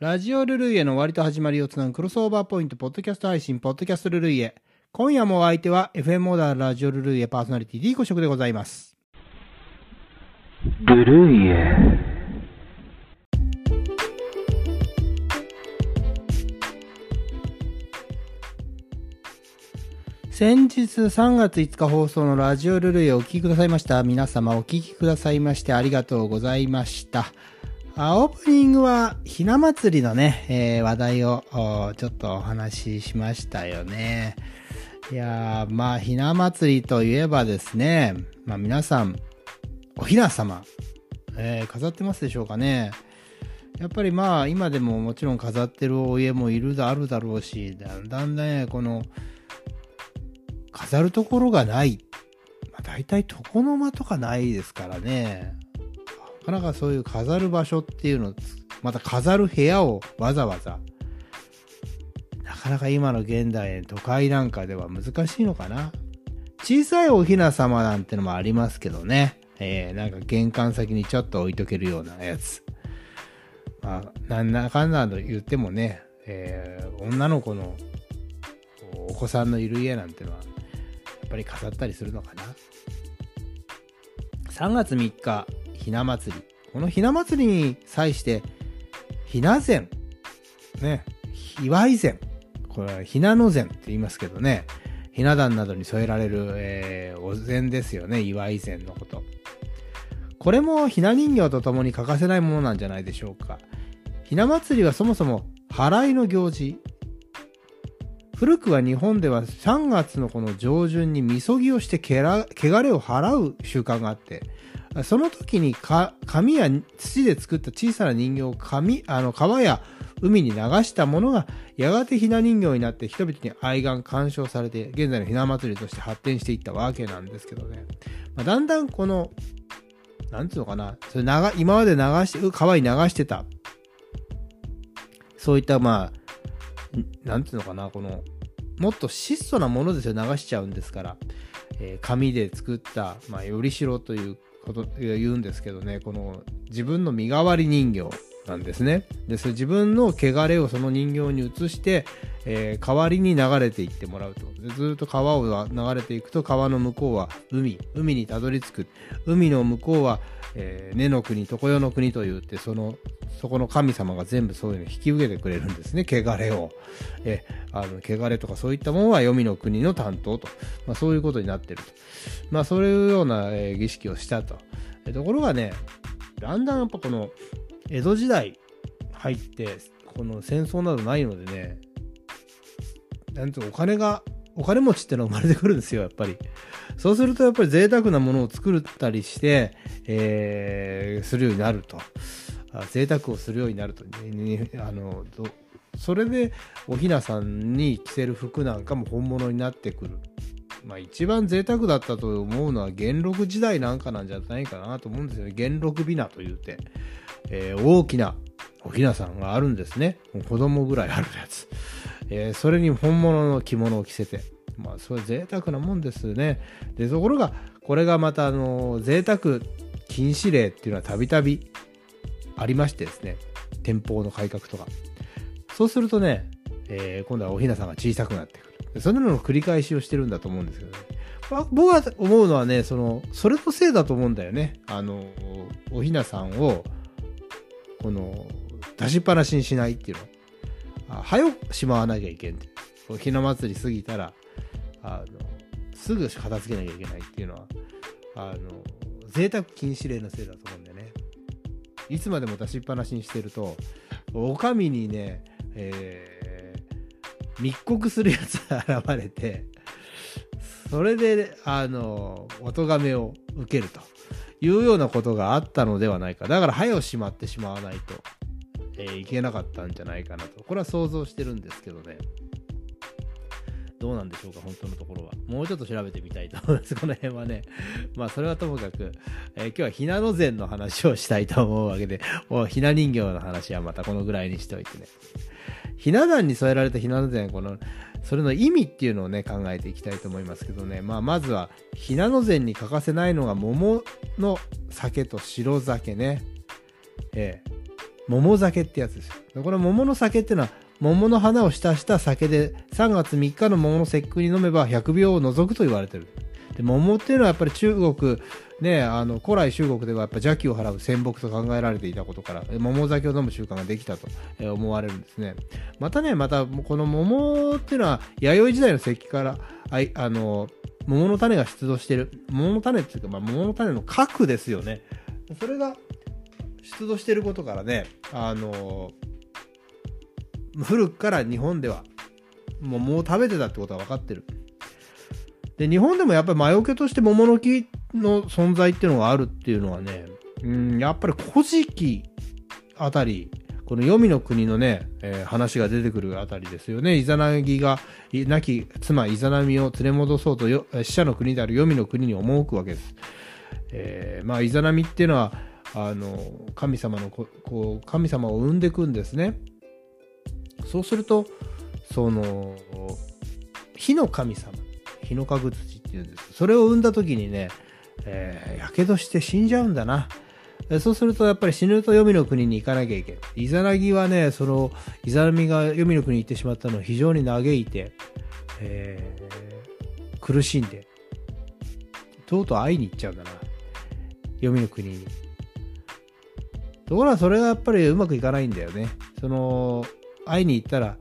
ラジオルルイエの終わりと始まりをつなぐクロスオーバーポイント、ポッドキャスト配信、ポッドキャストルルイエ。今夜もお相手は FM モーダーラジオルルイエパーソナリティ D 5色でございます。ルルイエ。先日3月5日放送のラジオルルイエをお聞きくださいました。皆様お聞きくださいましてありがとうございました。あオープニングはひな祭りのね、えー話題をちょっとお話ししましたよね。いやー、まあひな祭りといえばですね、まあ皆さん、おひな様、えー飾ってますでしょうかね。やっぱりまあ今でももちろん飾ってるお家もいるだあるだろうし、だんだんね、この飾るところがない。まあ、大体床の間とかないですからね。なかなかそういう飾る場所っていうの、また飾る部屋をわざわざ、なかなか今の現代都会なんかでは難しいのかな。小さいおひな様なんてのもありますけどね。えー、なんか玄関先にちょっと置いとけるようなやつ。まあ、なんだかんだと言ってもね、えー女の子のお子さんのいる家なんてのは、やっぱり飾ったりするのかな。3月3日、ひな祭り。このひな祭りに際して、ひな膳。ね、祝い膳。これはひなの膳って言いますけどね。ひな壇などに添えられる、えーお膳ですよね。祝い膳のこと。これもひな人形と共に欠かせないものなんじゃないでしょうか。ひな祭りはそもそも払いの行事。古くは日本では3月のこの上旬にみそぎをしてけら汚れを払う習慣があって、その時にか紙や土で作った小さな人形を紙あの川や海に流したものがやがてひな人形になって人々に愛願干渉されて現在のひな祭りとして発展していったわけなんですけどね、まあ、だんだんこのなんつうのかなそれ流今まで流して川に流してたそういったまあなんていうのかなこのもっと質素なものですよ。流しちゃうんですから、えー紙で作った、まあ、よりしろということ言うんですけどねこの自分の身代わり人形。なんですね。でそれ自分の汚れをその人形に移して、えー代わりに流れていってもらうと。ずっと川を流れていくと川の向こうは海海にたどり着く。海の向こうは、えー根の国常世の国と言ってそのそこの神様が全部そういうの引き受けてくれるんですね汚れを、えーあの汚れとかそういったものは黄泉の国の担当と、まあ、そういうことになってると。まあそういうような、えー儀式をしたと。ところがねだんだんやっぱこの江戸時代入ってこの戦争などないのでねなんてお金がお金持ちってのが生まれてくるんですよやっぱり。そうするとやっぱり贅沢なものを作ったりして、えーするようになると。あ贅沢をするようになると、ねあのそれでおひなさんに着せる服なんかも本物になってくる。まあ一番贅沢だったと思うのは元禄時代なんかなんじゃないかなと思うんですよね。元禄美名と言って、えー大きなおひなさんがあるんですね。子供ぐらいあるやつ、えーそれに本物の着物を着せて。まあそれ贅沢なもんですね。でところがこれがまたあの贅沢禁止令っていうのはたびたびありましてですね。天保の改革とか。そうするとね、えー今度はおひなさんが小さくなってくる。そのような繰り返しをしてるんだと思うんですけどね。まあ僕は思うのはねそのそれのせいだと思うんだよね。あのおひなさんをこの出しっぱなしにしないっていうの。あ早くしまわなきゃいけんって。こひな祭り過ぎたらあのすぐ片付けなきゃいけないっていうのはあの贅沢禁止令のせいだと思うんだよね。いつまでも出しっぱなしにしてるとお上にね、えー密告するやつが現れてそれであのお咎めを受けると。いうようなことがあったのではないか。だから早をしまってしまわないと、えーいけなかったんじゃないかなと。これは想像してるんですけどね。どうなんでしょうか本当のところは。もうちょっと調べてみたいと思いますこの辺はね。まあそれはともかく、えー今日はひなの膳の話をしたいと思うわけでもうひな人形の話はまたこのぐらいにしておいてね。ひな壇に添えられたひなの膳このそれの意味っていうのをね考えていきたいと思いますけどね、まあ、まずはひなの膳に欠かせないのが桃の酒と白酒ねええ桃酒ってやつですよ。これ桃の酒っていうのは、桃の花を浸した酒で3月3日の桃の節句に飲めば100秒を除くと言われてる。で桃っていうのはやっぱり中国、ね、あの古来中国ではやっぱ邪気を払う仙木と考えられていたことから桃酒を飲む習慣ができたと思われるんですね。またね、またこの桃っていうのは弥生時代の石器からあいあの桃の種が出土してる桃の種っていうか、まあ、桃の種の核ですよね。それが出土してることからね、あの古くから日本では桃を食べてたってことは分かってる。で、日本でもやっぱり魔除けとして桃の木の存在っていうのがあるっていうのはね、うん、やっぱり古事記あたり、この黄泉の国のね、えー、話が出てくるあたりですよね。イザナギが、亡き妻イザナミを連れ戻そうとよ死者の国である黄泉の国に赴くわけです。えー、まあ、イザナミっていうのは、あの、神様のこ、こう、神様を生んでいくんですね。そうすると、その、火の神様、火の神土っていうんです。それを生んだ時にね、えー、やけどして死んじゃうんだな。そうするとやっぱり死ぬと黄泉の国に行かなきゃいけない。イザナギはね、その、イザナミが黄泉の国に行ってしまったのを非常に嘆いて、えー、苦しんで、とうとう会いに行っちゃうんだな。黄泉の国に。ところがそれがやっぱりうまくいかないんだよね。その、会いに行ったら、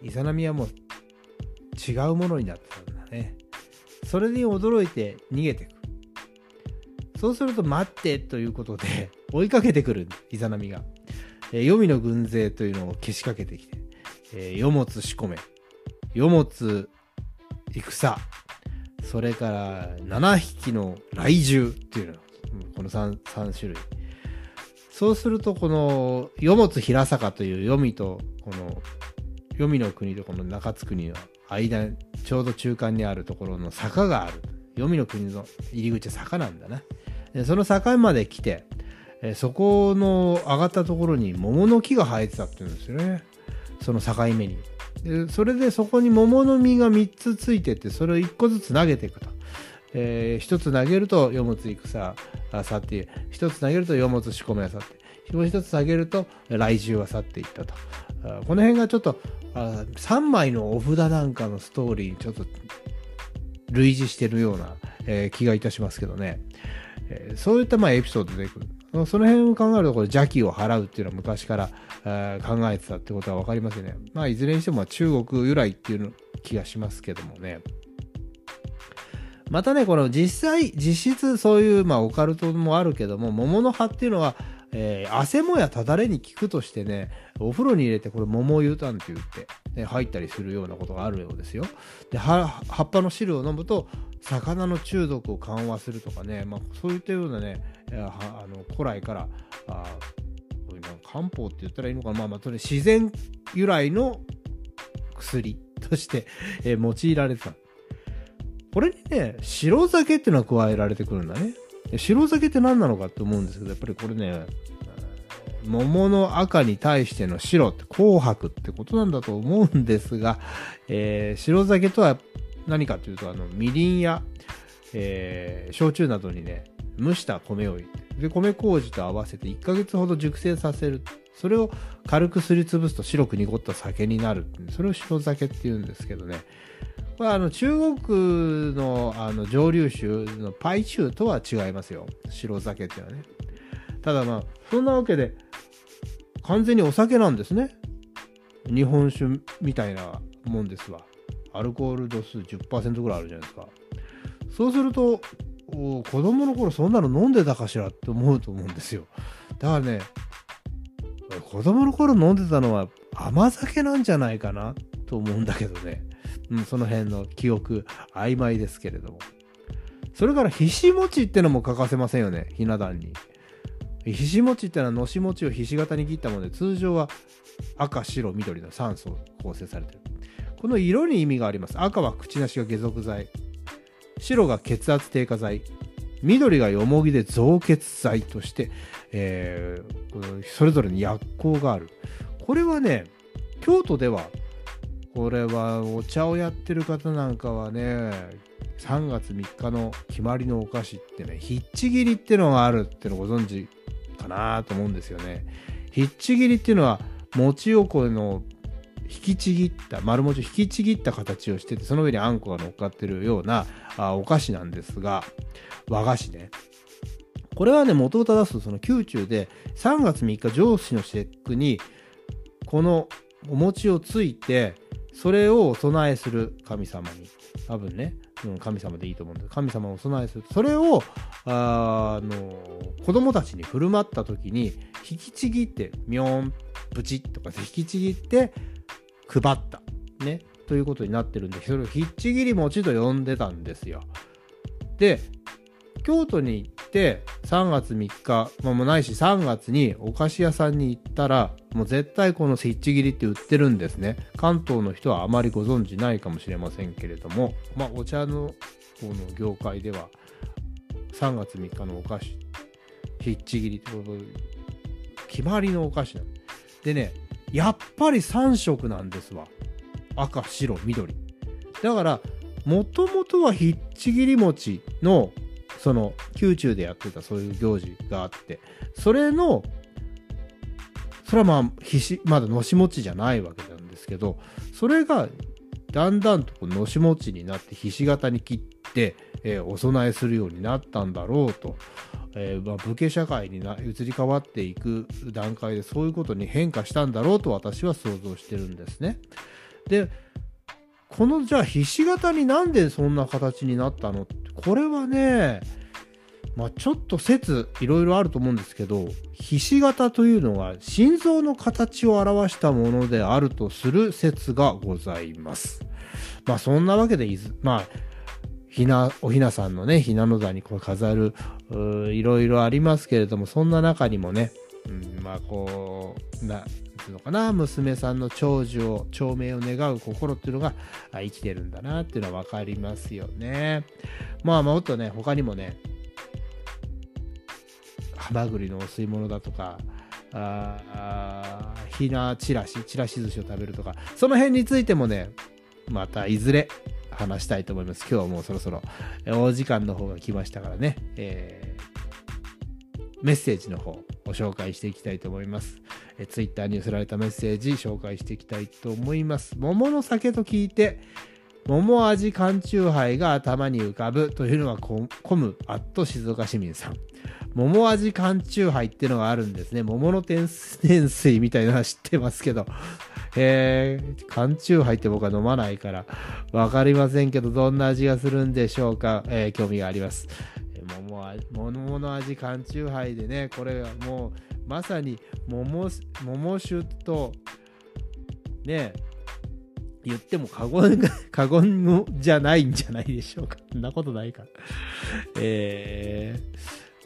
イザナミはもう違うものになってたんだね。それに驚いて逃げていく。そうすると待ってということで 追いかけてくるイザナミが。えー、黄泉の軍勢というのをけしかけてきて、えー、世物仕込め、世物戦、それから7匹の雷獣っていうの、この 3, 3種類。そうすると、この、世物平坂という黄泉と、この、黄泉の国とこの中津国の間、ちょうど中間にあるところの坂がある。黄泉の国の入り口は坂なんだな。その境まで来て、そこの上がったところに桃の木が生えてたって言うんですよね。その境目に。でそれでそこに桃の実が3つついてて、それを1個ずつ投げていくと。えー、1つ投げると世物戦あ去って1つ投げると世物仕込めは去ってもう1つ投げると来獣は去っていったとこの辺がちょっとあ3枚のお札なんかのストーリーにちょっと類似してるような、えー、気がいたしますけどね。えー、そういったまあエピソードでくる。その辺を考えると、これ邪気を払うっていうのは昔から、えー、考えてたってことは分かりますよね。まあ、いずれにしても中国由来っていうの気がしますけどもね。またね、この実際、実質そういう、まあ、オカルトもあるけども、桃の葉っていうのは、えー、汗もやただれに効くとしてね、お風呂に入れてこれ桃湯たんって言って、ね、入ったりするようなことがあるようですよ。で、葉っぱの汁を飲むと、魚の中毒を緩和するとかね、まあ、そういったようなね、あの古来から、あ漢方って言ったらいいのかな、まあ、まあ、それ自然由来の薬として、えー、用いられてた。これにね、白酒っていうのは加えられてくるんだね。白酒って何なのかって思うんですけど、やっぱりこれね、桃の赤に対しての白って紅白ってことなんだと思うんですが、えー、白酒とは何かというと、あの、みりんや、えー、焼酎などにね、蒸した米を入れて、で、米麹と合わせて1ヶ月ほど熟成させる。それを軽くすりつぶすと白く濁った酒になる。それを白酒って言うんですけどね。これあの中国のあの蒸留酒のパイチューとは違いますよ。白酒っていうのはね。ただまあ、そんなわけで、完全にお酒なんですね。日本酒みたいなもんですわ。アルコール度数10%ぐらいあるじゃないですか。そうすると、子供の頃そんなの飲んでたかしらって思うと思うんですよ。だからね、子供の頃飲んでたのは甘酒なんじゃないかなと思うんだけどね。うん、その辺の記憶曖昧ですけれども。それからひし餅ってのも欠かせませんよね、ひな壇に。ひし餅ってのはのし餅をひし形に切ったもので、通常は赤、白、緑の3層構成されてる。この色に意味があります。赤は口なしが解毒剤。白が血圧低下剤。緑がよもぎで増血剤として、えー、それぞれに薬効がある。これはね、京都では、これはお茶をやってる方なんかはね、3月3日の決まりのお菓子ってね、ひっちぎりってのがあるってのご存知かなと思うんですよね。ひっちぎりっていうのは餅をこの引きちぎった丸餅を引きちぎった形をしててその上にあんこが乗っかってるようなあお菓子なんですが和菓子ねこれはね元を正すとその宮中で3月3日上司の節句にこのお餅をついてそれをお供えする神様に多分ね、うん、神様でいいと思うんです神様をお供えするそれをあの子供たちに振る舞った時に引きちぎってみょんプチッとか引きちぎって配った。ね。ということになってるんで、それをひっちぎり餅と呼んでたんですよ。で、京都に行って3月3日、まあ、もうないし3月にお菓子屋さんに行ったらもう絶対このひっちぎりって売ってるんですね。関東の人はあまりご存知ないかもしれませんけれどもまあお茶のこの業界では3月3日のお菓子ひっちぎりって決まりのお菓子なんでねやっぱり3色なんですわ。赤白緑。だからもともとはひっちぎり餅のその宮中でやってたそういう行事があってそれのそれはまあひしまだのし餅じゃないわけなんですけどそれがだんだんとのし餅になってひし形に切って、えー、お供えするようになったんだろうとえー、まあ、武家社会にな移り変わっていく段階でそういうことに変化したんだろうと私は想像してるんですね。でこのじゃあひし形になんでそんな形になったのってこれはねまあ、ちょっと説いろいろあると思うんですけどひし形というのは心臓の形を表したものであるとする説がございます。まあそんなわけでまあひな、おひなさんのね、ひなの座にこう飾る、いろいろありますけれども、そんな中にもね、うん、まあこう、な、つうのかな、娘さんの長寿を、長命を願う心っていうのが生きてるんだなっていうのは分かりますよね。まあもっとね、他にもね、ハマグリのお吸い物だとか、あひなちらし、ちらし寿司を食べるとか、その辺についてもね、またいずれ話したいと思います。今日はもうそろそろお時間の方が来ましたからね、えー、メッセージの方ご紹介していきたいと思います。えー、Twitter に寄せられたメッセージ紹介していきたいと思います。桃の酒と聞いて、桃味缶酎ハイが頭に浮かぶというのはコムアット静岡市民さん。桃味缶酎ハイっていうのがあるんですね。桃の天水みたいなのは知ってますけど、えー、缶中入って僕は飲まないから、わかりませんけど、どんな味がするんでしょうか？えー、興味があります。桃桃の味缶中杯でね、これはもう、まさに桃、桃酒と、ね、言っても過言 過言じゃないんじゃないでしょうか。そんなことないか。え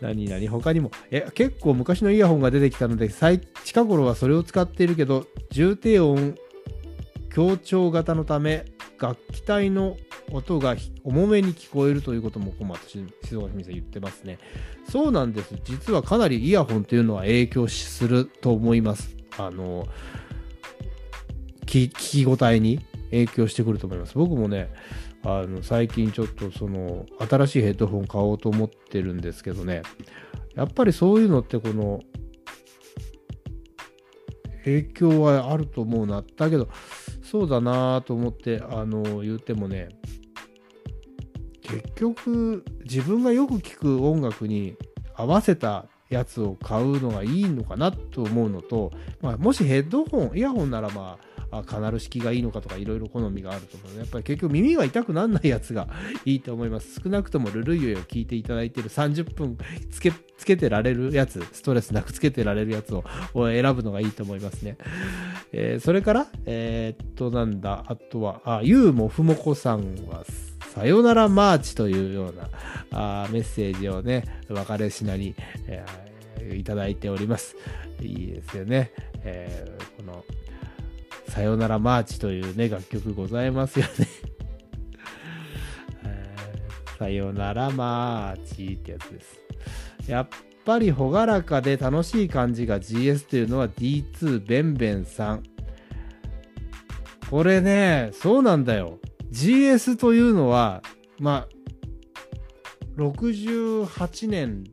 ー、何々他にも、え、結構昔のイヤホンが出てきたので、近頃はそれを使っているけど、重低音強調型のため、楽器体の音が重めに聞こえるということも、こま静岡清水さん言ってますね。そうなんです。実はかなりイヤホンというのは影響すると思います。あの、聞き応えに影響してくると思います。僕もね、あの最近ちょっとその新しいヘッドホン買おうと思ってるんですけどねやっぱりそういうのってこの影響はあると思うなだけどそうだなと思ってあの言ってもね結局自分がよく聴く音楽に合わせたやつを買うのがいいのかなと思うのと、まあ、もしヘッドホンイヤホンならまあカナル式がいいのかとかいろいろ好みがあると思うので、やっぱり結局耳が痛くならないやつがいいと思います。少なくともルルイエを聞いていただいている30分つけつけてられるやつ、ストレスなくつけてられるやつを選ぶのがいいと思いますね。えー、それから、えー、っと、なんだ、あとは、あ、ゆうもふもこさんは、さよならマーチというようなあメッセージをね、別れしなに、えー、いただいております。いいですよね。えー、このさよならマーチというね、楽曲ございますよね えさよならマーチってやつです。やっぱり朗らかで楽しい感じが GS というのは D2 ベンベンさん。これね、そうなんだよ。GS というのは、まあ、68年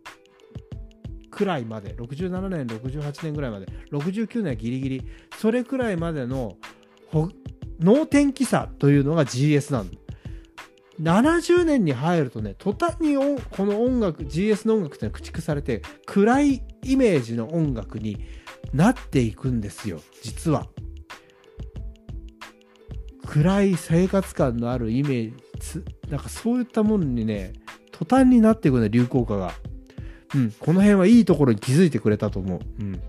くらいまで67年68年ぐらいまで69年はギリギリそれくらいまでの能天気さというのが GS なん。70年に入るとね途端にこの音楽 GS の音楽って駆逐されて暗いイメージの音楽になっていくんですよ実は。暗い生活感のあるイメージなんかそういったものにね途端になっていくね流行歌がうんこの辺はいいところに気づいてくれたと思ううん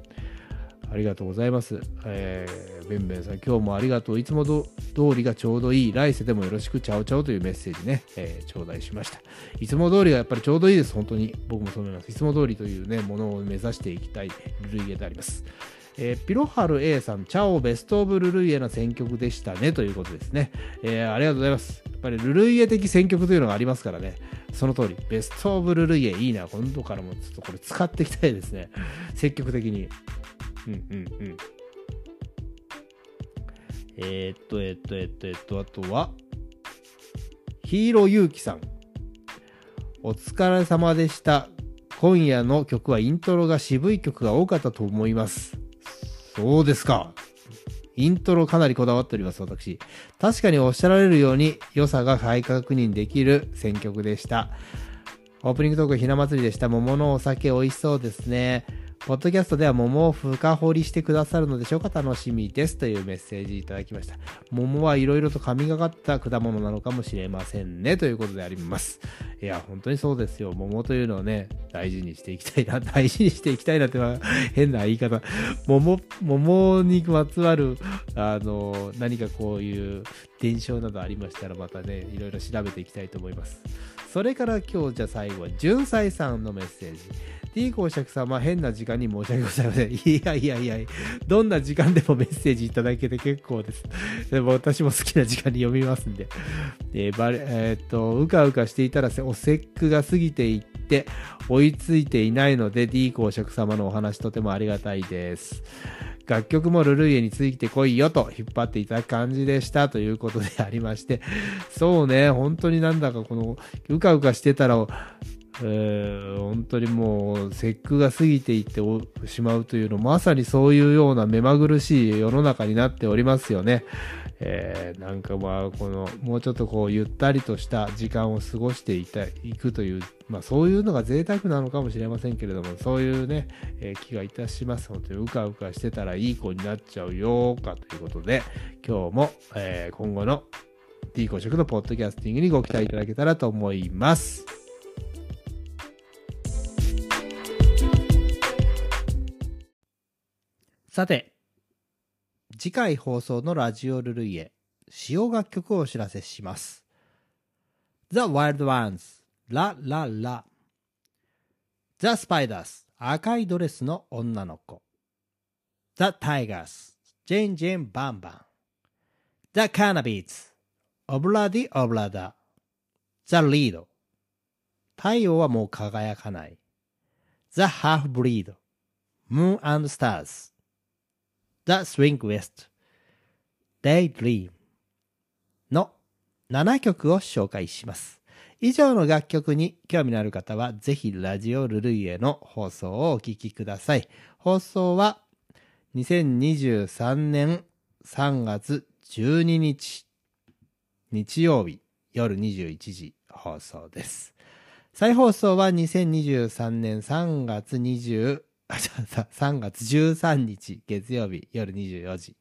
ありがとうございます。えー、べんべんさん、今日もありがとう。いつもど通りがちょうどいい。来世でもよろしく、ちゃおちゃおというメッセージね、えー、頂戴しました。いつも通りがやっぱりちょうどいいです。本当に。僕もそう思います。いつも通りというね、ものを目指していきたいルルイエであります。えー、ピロハル A さん、チャオベストオブルルイエの選曲でしたねということですね。えー、ありがとうございます。やっぱりルルイエ的選曲というのがありますからね。その通り。ベストオブルルイエいいな。今度からもちょっとこれ使っていきたいですね。積極的に。うんうんうん。えー、っと、えー、っと、えー、っと、えっと、あとは、ヒーローユウキさん。お疲れ様でした。今夜の曲はイントロが渋い曲が多かったと思います。そうですか。イントロかなりこだわっております、私。確かにおっしゃられるように良さが再確認できる選曲でした。オープニングトークひな祭りでした。桃のお酒美味しそうですね。ポッドキャストでは桃を深掘りしてくださるのでしょうか楽しみですというメッセージいただきました。桃はいろいろと神がかった果物なのかもしれませんねということであります。いや、本当にそうですよ。桃というのをね、大事にしていきたいな、大事にしていきたいなって変な言い方。桃、桃にまつわる、あの、何かこういう伝承などありましたらまたね、いろいろ調べていきたいと思います。それから今日じゃあ最後は、純才さんのメッセージ。T 公爵様、変な時間に申し訳ございません。いやいやいや、どんな時間でもメッセージいただけて結構です。でも私も好きな時間に読みますんで。でバレえー、っと、うかうかしていたらお節句が過ぎていって、追いついていないので、D 公爵様のお話とてもありがたいです。楽曲もルルイエについてこいよと引っ張っていただく感じでしたということでありまして、そうね、本当になんだかこの、うかうかしてたら、え、本当にもう節句が過ぎていってしまうというのまさにそういうような目まぐるしい世の中になっておりますよね。えー、なんかまあこのもうちょっとこうゆったりとした時間を過ごしていたいくという、まあ、そういうのが贅沢なのかもしれませんけれどもそういうね、えー、気がいたします本当にうかうかしてたらいい子になっちゃうよかということで今日も、えー、今後の D 公職のポッドキャスティングにご期待いただけたらと思います。さて、次回放送のラジオルルイエ、使用楽曲をお知らせします。The Wild Ones、ラララ。The Spiders、赤いドレスの女の子。The Tigers、ジェンジェンバンバン。The Cannabis、オブラディオブラダ。The Lead、太陽はもう輝かない。The Half Breed、Moon and Stars。The Swing West Daydream の7曲を紹介します。以上の楽曲に興味のある方は、ぜひラジオルルイエの放送をお聴きください。放送は2023年3月12日日曜日夜21時放送です。再放送は2023年3月20 3月13日月曜日夜24時。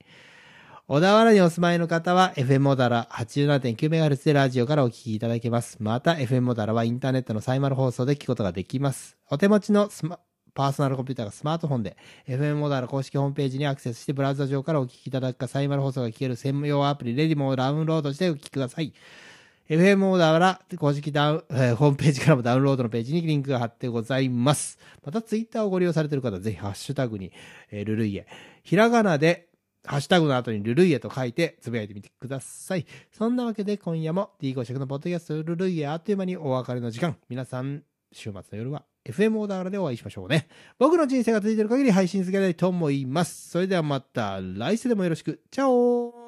小田原にお住まいの方は FM モダラ 87.9MHz でラジオからお聞きいただけます。また FM モダラはインターネットのサイマル放送で聞くことができます。お手持ちのスマパーソナルコンピューターがスマートフォンで FM モダラ公式ホームページにアクセスしてブラウザ上からお聞きいただくかサイマル放送が聞ける専用アプリレディモをダウンロードしてお聞きください。FM オーダーら公式ダウン、えー、ホームページからもダウンロードのページにリンクが貼ってございます。またツイッターをご利用されている方はぜひハッシュタグに、えー、ルルイエ。ひらがなでハッシュタグの後にルルイエと書いてつぶやいてみてください。そんなわけで今夜も D5 色のポッドキャストルルイエあっという間にお別れの時間。皆さん、週末の夜は FM オーダーでお会いしましょうね。僕の人生が続いている限り配信続けたいと思います。それではまた来世でもよろしく。チャオ